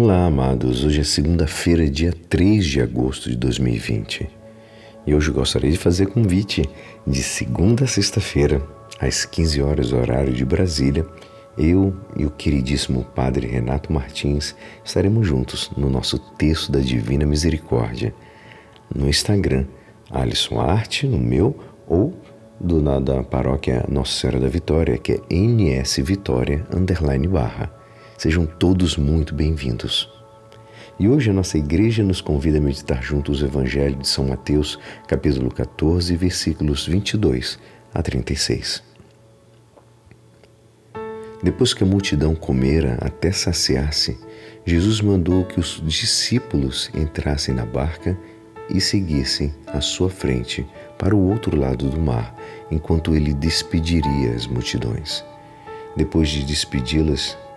Olá, amados. Hoje é segunda-feira, dia 3 de agosto de 2020. E hoje gostaria de fazer convite de segunda a sexta-feira, às 15 horas, horário de Brasília. Eu e o queridíssimo Padre Renato Martins estaremos juntos no nosso texto da Divina Misericórdia no Instagram, Alisson Arte, no meu, ou do da paróquia Nossa Senhora da Vitória, que é NS Vitória underline barra. Sejam todos muito bem-vindos. E hoje a nossa igreja nos convida a meditar juntos o Evangelho de São Mateus, capítulo 14, versículos 22 a 36. Depois que a multidão comera até saciar-se, Jesus mandou que os discípulos entrassem na barca e seguissem à sua frente para o outro lado do mar, enquanto ele despediria as multidões. Depois de despedi-las,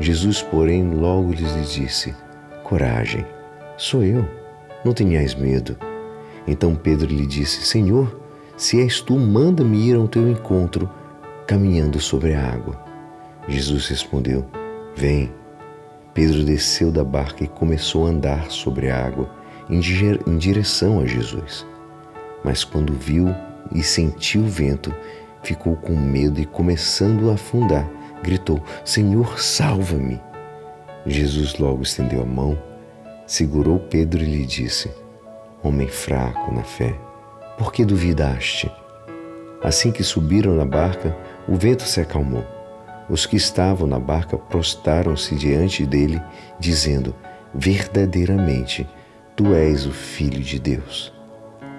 Jesus, porém, logo lhes disse: Coragem, sou eu, não tenhais medo. Então Pedro lhe disse: Senhor, se és tu, manda-me ir ao teu encontro, caminhando sobre a água. Jesus respondeu: Vem. Pedro desceu da barca e começou a andar sobre a água em direção a Jesus. Mas quando viu e sentiu o vento, ficou com medo e, começando a afundar, gritou: Senhor, salva-me! Jesus logo estendeu a mão, segurou Pedro e lhe disse: Homem fraco na fé, por que duvidaste? Assim que subiram na barca, o vento se acalmou. Os que estavam na barca prostaram-se diante dele, dizendo: Verdadeiramente, tu és o Filho de Deus.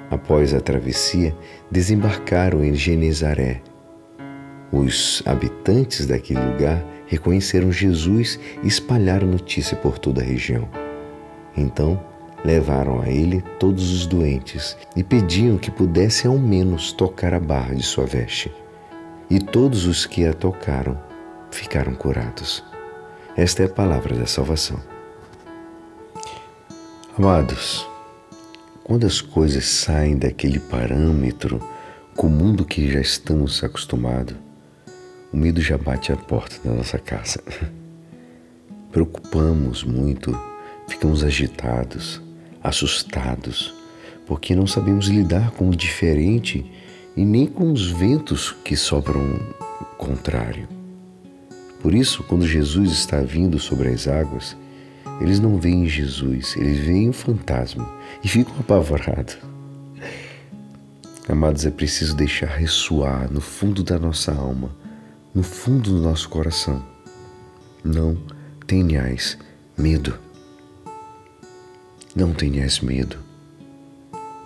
Após a travessia, desembarcaram em Genezaré os habitantes daquele lugar reconheceram Jesus e espalharam notícia por toda a região. Então, levaram a ele todos os doentes e pediam que pudesse ao menos tocar a barra de sua veste. E todos os que a tocaram ficaram curados. Esta é a palavra da salvação. Amados, quando as coisas saem daquele parâmetro comum do que já estamos acostumados, o medo já bate à porta da nossa casa. Preocupamos muito, ficamos agitados, assustados, porque não sabemos lidar com o diferente e nem com os ventos que sopram contrário. Por isso, quando Jesus está vindo sobre as águas, eles não veem Jesus, eles veem o fantasma e ficam apavorados. Amados, é preciso deixar ressoar no fundo da nossa alma no fundo do nosso coração. Não tenhais medo. Não tenhais medo.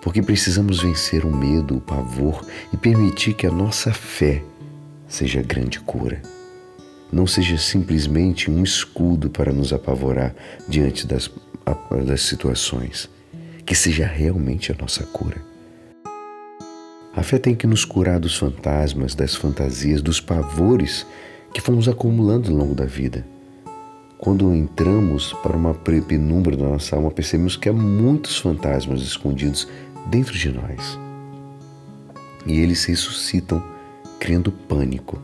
Porque precisamos vencer o medo, o pavor e permitir que a nossa fé seja grande cura. Não seja simplesmente um escudo para nos apavorar diante das, das situações. Que seja realmente a nossa cura. A fé tem que nos curar dos fantasmas, das fantasias, dos pavores que fomos acumulando ao longo da vida. Quando entramos para uma penumbra da nossa alma, percebemos que há muitos fantasmas escondidos dentro de nós. E eles se ressuscitam criando pânico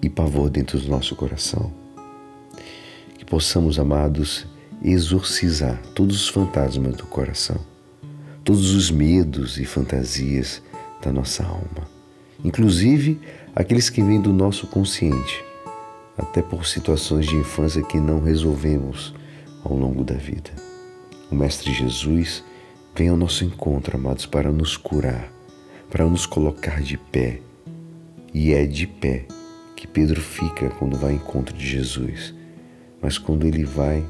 e pavor dentro do nosso coração. Que possamos, amados, exorcizar todos os fantasmas do coração, todos os medos e fantasias da nossa alma, inclusive aqueles que vêm do nosso consciente, até por situações de infância que não resolvemos ao longo da vida. O Mestre Jesus vem ao nosso encontro, amados, para nos curar, para nos colocar de pé. E é de pé que Pedro fica quando vai ao encontro de Jesus. Mas quando ele vai,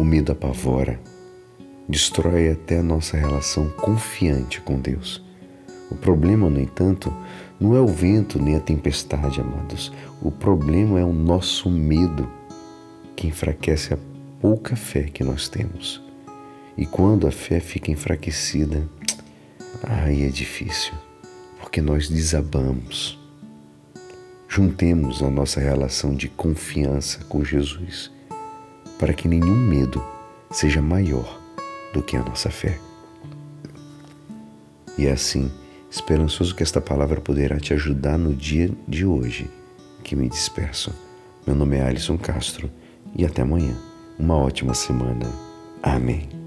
o medo apavora, destrói até a nossa relação confiante com Deus. O problema, no entanto, não é o vento nem a tempestade, amados. O problema é o nosso medo que enfraquece a pouca fé que nós temos. E quando a fé fica enfraquecida, aí é difícil, porque nós desabamos. Juntemos a nossa relação de confiança com Jesus, para que nenhum medo seja maior do que a nossa fé. E é assim, esperançoso que esta palavra poderá te ajudar no dia de hoje, que me despeço. Meu nome é Alisson Castro e até amanhã. Uma ótima semana. Amém.